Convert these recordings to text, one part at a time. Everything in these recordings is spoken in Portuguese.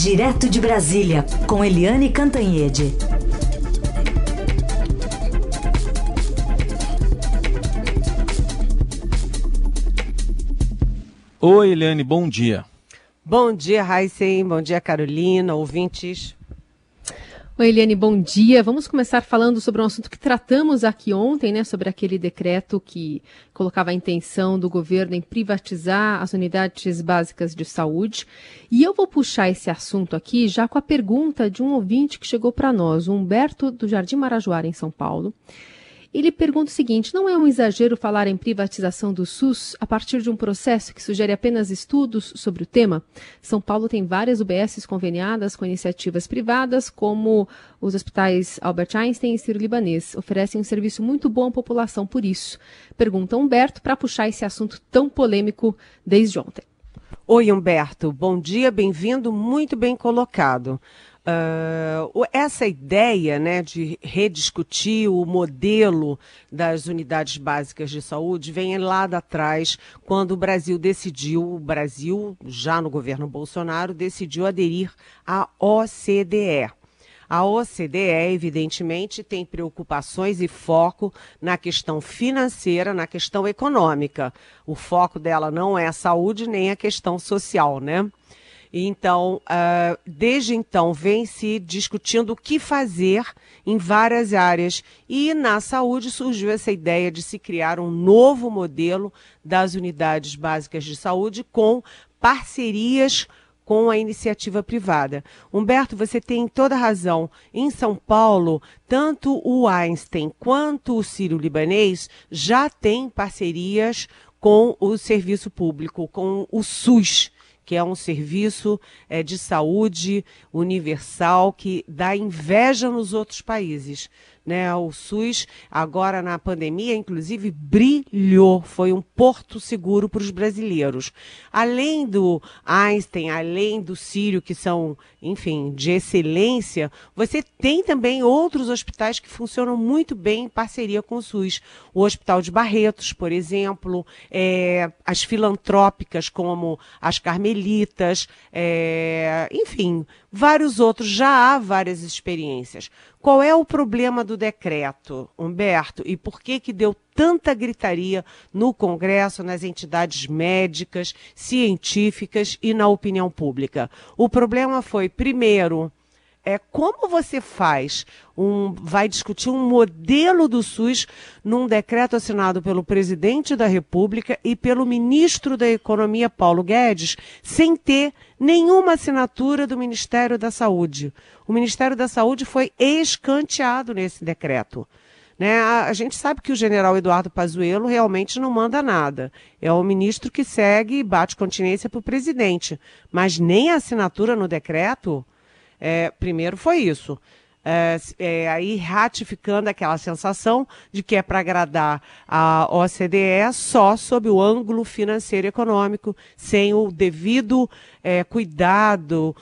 Direto de Brasília, com Eliane Cantanhede. Oi, Eliane, bom dia. Bom dia, Heisen. Bom dia, Carolina, ouvintes. Oi, Eliane, bom dia. Vamos começar falando sobre um assunto que tratamos aqui ontem, né? Sobre aquele decreto que colocava a intenção do governo em privatizar as unidades básicas de saúde. E eu vou puxar esse assunto aqui já com a pergunta de um ouvinte que chegou para nós, o Humberto do Jardim Marajoara, em São Paulo. Ele pergunta o seguinte: não é um exagero falar em privatização do SUS a partir de um processo que sugere apenas estudos sobre o tema? São Paulo tem várias UBSs conveniadas com iniciativas privadas, como os hospitais Albert Einstein e Sírio-Libanês. Oferecem um serviço muito bom à população por isso. Pergunta Humberto para puxar esse assunto tão polêmico desde ontem. Oi, Humberto. Bom dia, bem-vindo, muito bem colocado. Uh, essa ideia né, de rediscutir o modelo das unidades básicas de saúde vem lá de atrás, quando o Brasil decidiu, o Brasil, já no governo Bolsonaro, decidiu aderir à OCDE. A OCDE, evidentemente, tem preocupações e foco na questão financeira, na questão econômica. O foco dela não é a saúde nem a questão social, né? Então, uh, desde então, vem se discutindo o que fazer em várias áreas. E na saúde surgiu essa ideia de se criar um novo modelo das unidades básicas de saúde com parcerias com a iniciativa privada. Humberto, você tem toda razão. Em São Paulo, tanto o Einstein quanto o Sírio-Libanês já têm parcerias com o serviço público, com o SUS que é um serviço é, de saúde universal que dá inveja nos outros países né? O SUS, agora na pandemia, inclusive, brilhou, foi um porto seguro para os brasileiros. Além do Einstein, além do Sírio, que são, enfim, de excelência, você tem também outros hospitais que funcionam muito bem em parceria com o SUS. O Hospital de Barretos, por exemplo, é, as filantrópicas, como as Carmelitas, é, enfim, vários outros, já há várias experiências. Qual é o problema do decreto, Humberto? E por que que deu tanta gritaria no Congresso, nas entidades médicas, científicas e na opinião pública? O problema foi, primeiro, é como você faz um, vai discutir um modelo do SUS num decreto assinado pelo presidente da República e pelo ministro da Economia, Paulo Guedes, sem ter nenhuma assinatura do Ministério da Saúde. O Ministério da Saúde foi escanteado nesse decreto. Né? A, a, gente sabe que o general Eduardo Pazuello realmente não manda nada. É o ministro que segue e bate continência para o presidente. Mas nem a assinatura no decreto, é, primeiro foi isso. É, é, aí ratificando aquela sensação de que é para agradar a OCDE só sob o ângulo financeiro e econômico, sem o devido é, cuidado,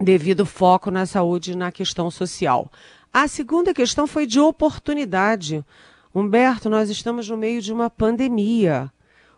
devido foco na saúde e na questão social. A segunda questão foi de oportunidade. Humberto, nós estamos no meio de uma pandemia.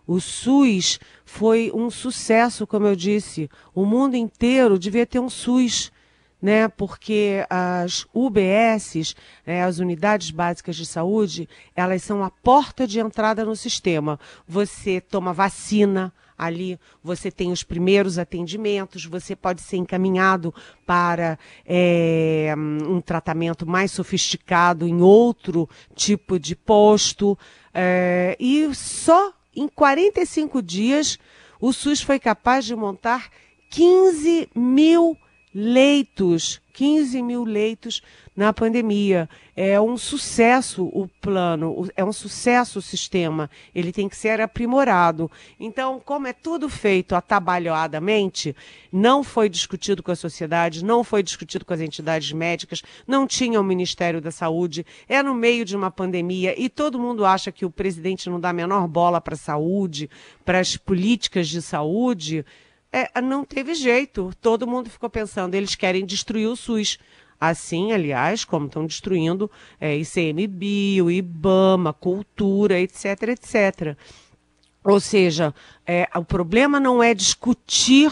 O SUS foi um sucesso, como eu disse. O mundo inteiro devia ter um SUS né, porque as UBSs, né, as unidades básicas de saúde, elas são a porta de entrada no sistema. Você toma vacina ali, você tem os primeiros atendimentos, você pode ser encaminhado para é, um tratamento mais sofisticado em outro tipo de posto. É, e só em 45 dias o SUS foi capaz de montar 15 mil leitos, 15 mil leitos na pandemia. É um sucesso o plano, é um sucesso o sistema. Ele tem que ser aprimorado. Então, como é tudo feito atabalhoadamente, não foi discutido com a sociedade, não foi discutido com as entidades médicas, não tinha o Ministério da Saúde, é no meio de uma pandemia e todo mundo acha que o presidente não dá a menor bola para a saúde, para as políticas de saúde é, não teve jeito. Todo mundo ficou pensando, eles querem destruir o SUS. Assim, aliás, como estão destruindo é, ICMBio, IBAMA, cultura, etc, etc. Ou seja, é, o problema não é discutir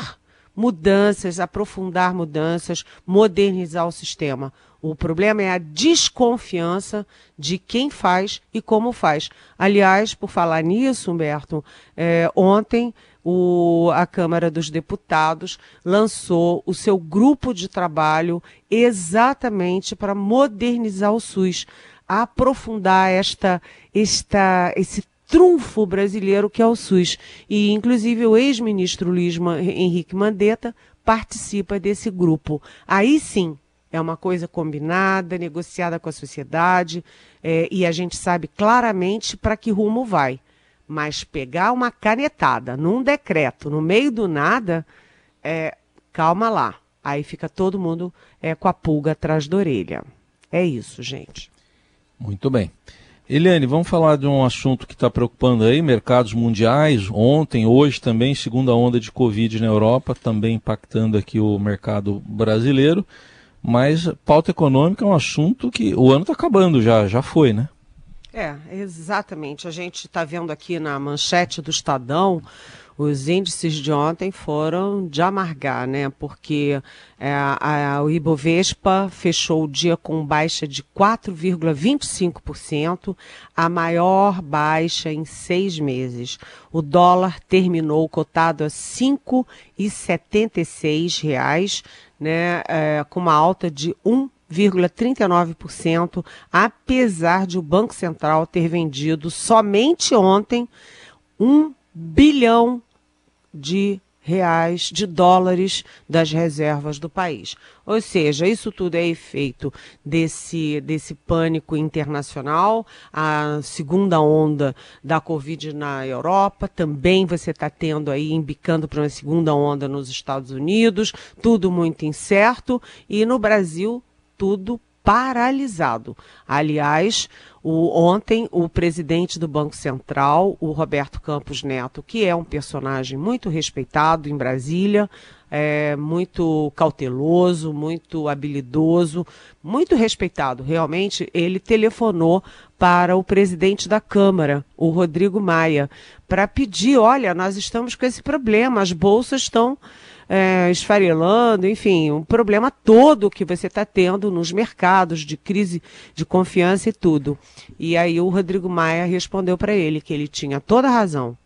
mudanças, aprofundar mudanças, modernizar o sistema. O problema é a desconfiança de quem faz e como faz. Aliás, por falar nisso, Humberto, é, ontem o, a Câmara dos Deputados lançou o seu grupo de trabalho exatamente para modernizar o SUS, aprofundar esta, esta, esse trunfo brasileiro que é o SUS. E, inclusive, o ex-ministro Luiz Henrique Mandetta participa desse grupo. Aí sim, é uma coisa combinada, negociada com a sociedade, é, e a gente sabe claramente para que rumo vai. Mas pegar uma canetada num decreto, no meio do nada, é, calma lá. Aí fica todo mundo é, com a pulga atrás da orelha. É isso, gente. Muito bem. Eliane, vamos falar de um assunto que está preocupando aí, mercados mundiais. Ontem, hoje também, segunda onda de Covid na Europa, também impactando aqui o mercado brasileiro. Mas pauta econômica é um assunto que o ano está acabando já, já foi, né? É, exatamente. A gente está vendo aqui na manchete do Estadão os índices de ontem foram de amargar, né? Porque é, a, o Ibovespa fechou o dia com baixa de 4,25%, a maior baixa em seis meses. O dólar terminou cotado a R$ 5,76, né? É, com uma alta de 1 0,39%, apesar de o Banco Central ter vendido somente ontem um bilhão de reais, de dólares das reservas do país. Ou seja, isso tudo é efeito desse, desse pânico internacional, a segunda onda da Covid na Europa, também você está tendo aí, embicando para uma segunda onda nos Estados Unidos, tudo muito incerto, e no Brasil tudo paralisado. Aliás, o, ontem o presidente do Banco Central, o Roberto Campos Neto, que é um personagem muito respeitado em Brasília, é, muito cauteloso, muito habilidoso, muito respeitado. Realmente, ele telefonou para o presidente da Câmara, o Rodrigo Maia, para pedir: olha, nós estamos com esse problema, as bolsas estão é, esfarelando, enfim, um problema todo que você está tendo nos mercados de crise de confiança e tudo. E aí o Rodrigo Maia respondeu para ele que ele tinha toda a razão,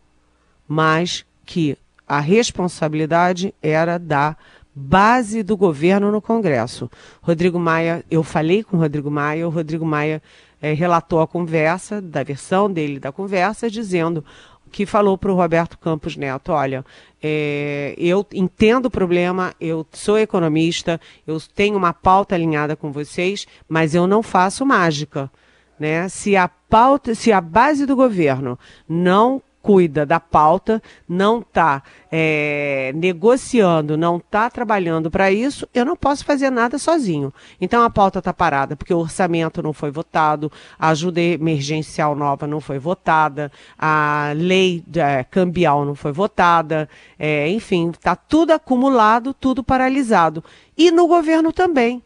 mas que a responsabilidade era da base do governo no Congresso. Rodrigo Maia, eu falei com o Rodrigo Maia, o Rodrigo Maia é, relatou a conversa, da versão dele da conversa, dizendo: que falou para o Roberto Campos Neto, olha, é, eu entendo o problema, eu sou economista, eu tenho uma pauta alinhada com vocês, mas eu não faço mágica. Né? Se a pauta, se a base do governo não cuida da pauta, não está é, negociando, não está trabalhando para isso, eu não posso fazer nada sozinho. Então a pauta está parada, porque o orçamento não foi votado, a ajuda emergencial nova não foi votada, a lei é, cambial não foi votada, é, enfim, está tudo acumulado, tudo paralisado. E no governo também.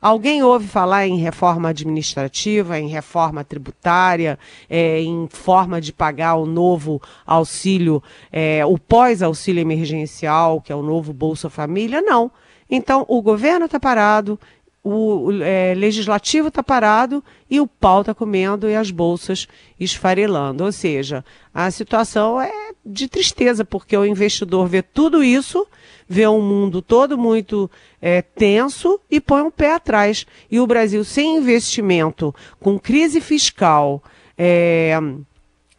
Alguém ouve falar em reforma administrativa, em reforma tributária, é, em forma de pagar o novo auxílio, é, o pós-auxílio emergencial, que é o novo Bolsa Família? Não. Então, o governo está parado, o é, legislativo está parado e o pau está comendo e as bolsas esfarelando. Ou seja, a situação é de tristeza, porque o investidor vê tudo isso, vê um mundo todo muito é, tenso e põe um pé atrás. E o Brasil sem investimento, com crise fiscal, é,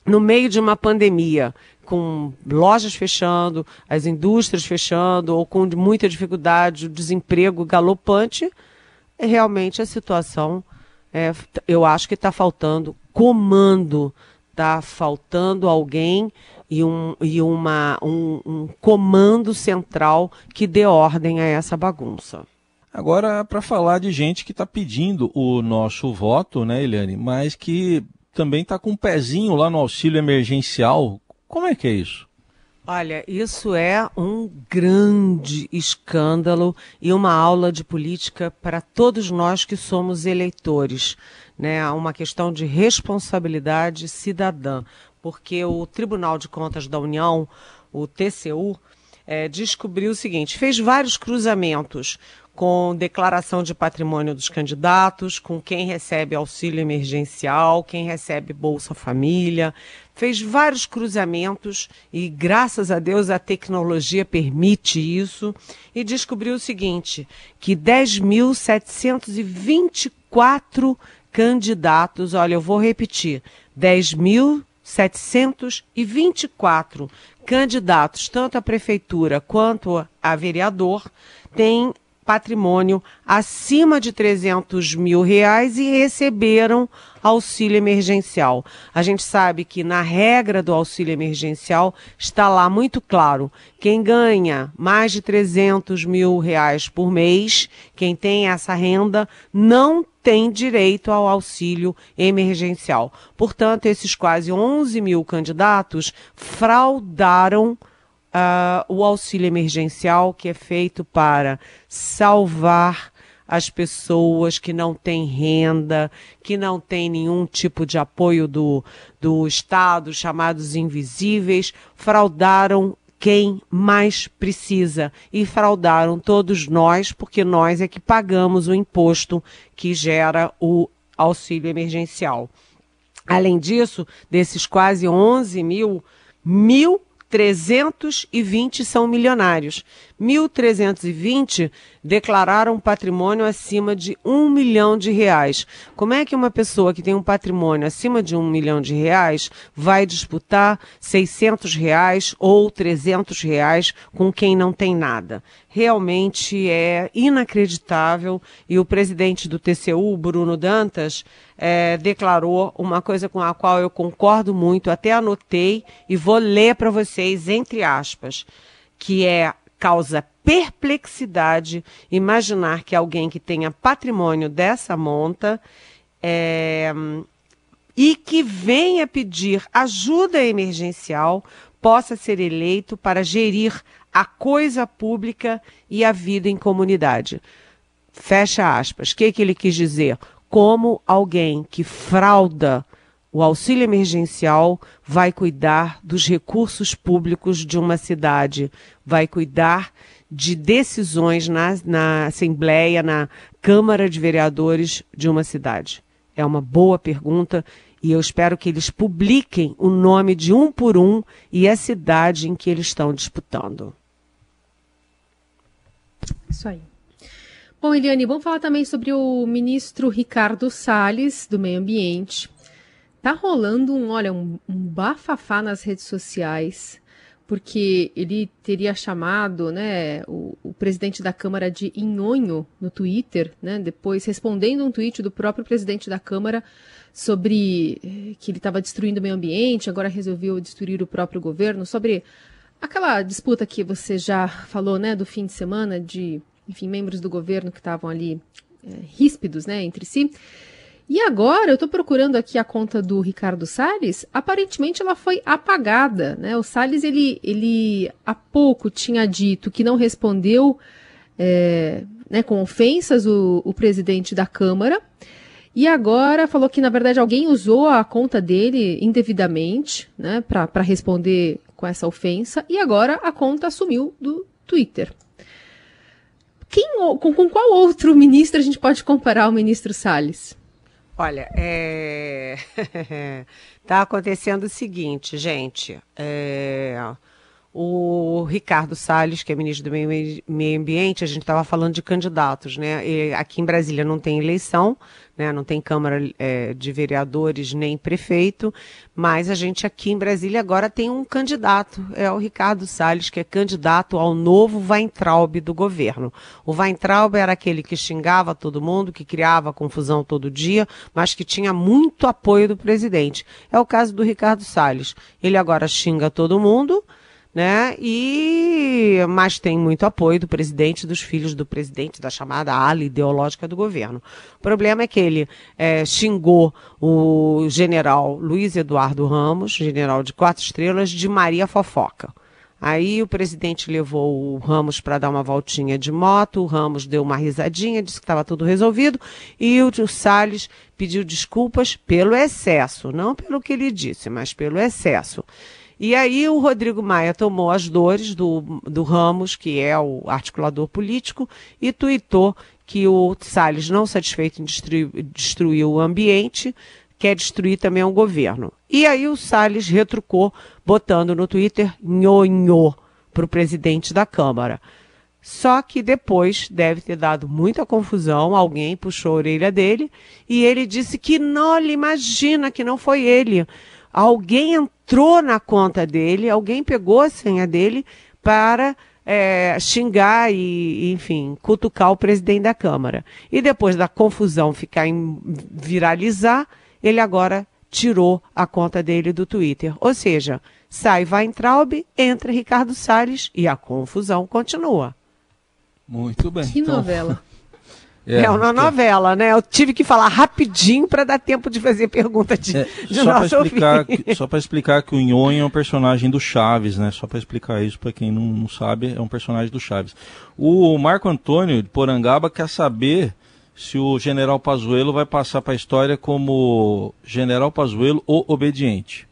no meio de uma pandemia, com lojas fechando, as indústrias fechando, ou com muita dificuldade, o desemprego galopante, realmente a situação, é, eu acho que está faltando comando, está faltando alguém e, um, e uma, um, um comando central que dê ordem a essa bagunça. Agora, para falar de gente que está pedindo o nosso voto, né, Eliane, mas que também está com um pezinho lá no auxílio emergencial. Como é que é isso? Olha, isso é um grande escândalo e uma aula de política para todos nós que somos eleitores, né? Uma questão de responsabilidade cidadã, porque o Tribunal de Contas da União, o TCU, é, descobriu o seguinte: fez vários cruzamentos com declaração de patrimônio dos candidatos, com quem recebe auxílio emergencial, quem recebe Bolsa Família. Fez vários cruzamentos e, graças a Deus, a tecnologia permite isso. E descobriu o seguinte: que 10.724 candidatos, olha, eu vou repetir, 10.724 candidatos, tanto a prefeitura quanto a vereador, têm patrimônio acima de 300 mil reais e receberam auxílio emergencial. A gente sabe que na regra do auxílio emergencial está lá muito claro: quem ganha mais de 300 mil reais por mês, quem tem essa renda, não tem direito ao auxílio emergencial. Portanto, esses quase 11 mil candidatos fraudaram uh, o auxílio emergencial que é feito para salvar as pessoas que não têm renda, que não têm nenhum tipo de apoio do, do Estado, chamados invisíveis, fraudaram quem mais precisa e fraudaram todos nós, porque nós é que pagamos o imposto que gera o auxílio emergencial. Além disso, desses quase 11 mil, mil 320 são milionários. 1.320 declararam patrimônio acima de um milhão de reais. Como é que uma pessoa que tem um patrimônio acima de um milhão de reais vai disputar 600 reais ou 300 reais com quem não tem nada? Realmente é inacreditável e o presidente do TCU, Bruno Dantas, é, declarou uma coisa com a qual eu concordo muito, até anotei e vou ler para vocês, entre aspas, que é causa perplexidade imaginar que alguém que tenha patrimônio dessa monta é, e que venha pedir ajuda emergencial possa ser eleito para gerir a coisa pública e a vida em comunidade. Fecha aspas. O que, que ele quis dizer? como alguém que frauda o auxílio emergencial vai cuidar dos recursos públicos de uma cidade, vai cuidar de decisões na, na Assembleia, na Câmara de Vereadores de uma cidade? É uma boa pergunta e eu espero que eles publiquem o nome de um por um e a cidade em que eles estão disputando. Isso aí. Bom, Eliane, vamos falar também sobre o ministro Ricardo Salles, do Meio Ambiente. Tá rolando um, olha, um, um bafafá nas redes sociais, porque ele teria chamado né, o, o, presidente da Câmara de Inhonho no Twitter, né, depois respondendo um tweet do próprio presidente da Câmara sobre eh, que ele estava destruindo o meio ambiente, agora resolveu destruir o próprio governo, sobre aquela disputa que você já falou né, do fim de semana de enfim, membros do governo que estavam ali é, ríspidos, né, entre si. E agora eu estou procurando aqui a conta do Ricardo Salles. Aparentemente ela foi apagada, né? O Salles ele, ele há pouco tinha dito que não respondeu é, né, com ofensas o, o presidente da Câmara. E agora falou que, na verdade, alguém usou a conta dele indevidamente, né, para responder com essa ofensa, e agora a conta sumiu do Twitter. Quem, com, com qual outro ministro a gente pode comparar o ministro Salles? Olha, é... tá acontecendo o seguinte, gente. É... O Ricardo Salles, que é ministro do Meio, Ambiente, a gente estava falando de candidatos, né? E aqui em Brasília não tem eleição, né? Não tem Câmara é, de Vereadores nem prefeito, mas a gente aqui em Brasília agora tem um candidato, é o Ricardo Salles, que é candidato ao novo Weintraub do governo. O Weintraub era aquele que xingava todo mundo, que criava confusão todo dia, mas que tinha muito apoio do presidente. É o caso do Ricardo Salles. Ele agora xinga todo mundo né? E mas tem muito apoio do presidente, dos filhos do presidente, da chamada ala ideológica do governo. O problema é que ele é, xingou o general Luiz Eduardo Ramos, general de quatro estrelas, de Maria Fofoca. Aí o presidente levou o Ramos para dar uma voltinha de moto, o Ramos deu uma risadinha, disse que estava tudo resolvido, e o, Salles pediu desculpas pelo excesso, não pelo que ele disse, mas pelo excesso. E aí o Rodrigo Maia tomou as dores do, do Ramos, que é o articulador político, e tuitou que o Salles, não satisfeito em destruir, destruir o ambiente, quer destruir também o governo. E aí o Salles retrucou, botando no Twitter nhonhô para o presidente da Câmara. Só que depois deve ter dado muita confusão, alguém puxou a orelha dele e ele disse que não, ele imagina que não foi ele. Alguém entrou na conta dele, alguém pegou a senha dele para é, xingar e, enfim, cutucar o presidente da Câmara. E depois da confusão ficar em viralizar, ele agora tirou a conta dele do Twitter. Ou seja, sai Weintraub, entra Ricardo Salles e a confusão continua. Muito bem. Que então... novela. É, é uma novela, né? Eu tive que falar rapidinho para dar tempo de fazer pergunta de, é, de só para explicar, que, só para explicar que o Nhonho é um personagem do Chaves, né? Só para explicar isso para quem não, não, sabe, é um personagem do Chaves. O Marco Antônio de Porangaba quer saber se o General Pazuello vai passar para a história como General Pazuello o obediente.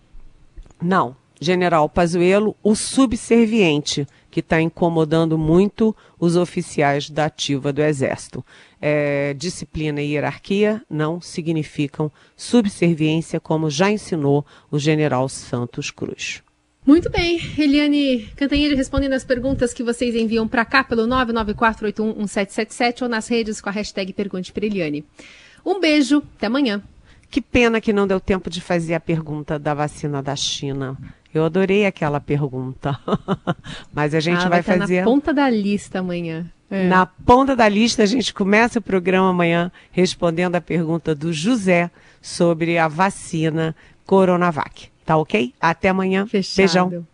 Não, General Pazuello o subserviente que está incomodando muito os oficiais da ativa do Exército. É, disciplina e hierarquia não significam subserviência, como já ensinou o general Santos Cruz. Muito bem, Eliane Cantanhede respondendo as perguntas que vocês enviam para cá pelo 994811777 ou nas redes com a hashtag Pergunte para Eliane. Um beijo, até amanhã. Que pena que não deu tempo de fazer a pergunta da vacina da China. Eu adorei aquela pergunta. Mas a gente ah, vai, vai fazer. Na ponta da lista amanhã. É. Na ponta da lista, a gente começa o programa amanhã respondendo a pergunta do José sobre a vacina Coronavac. Tá ok? Até amanhã. Fechado. Beijão.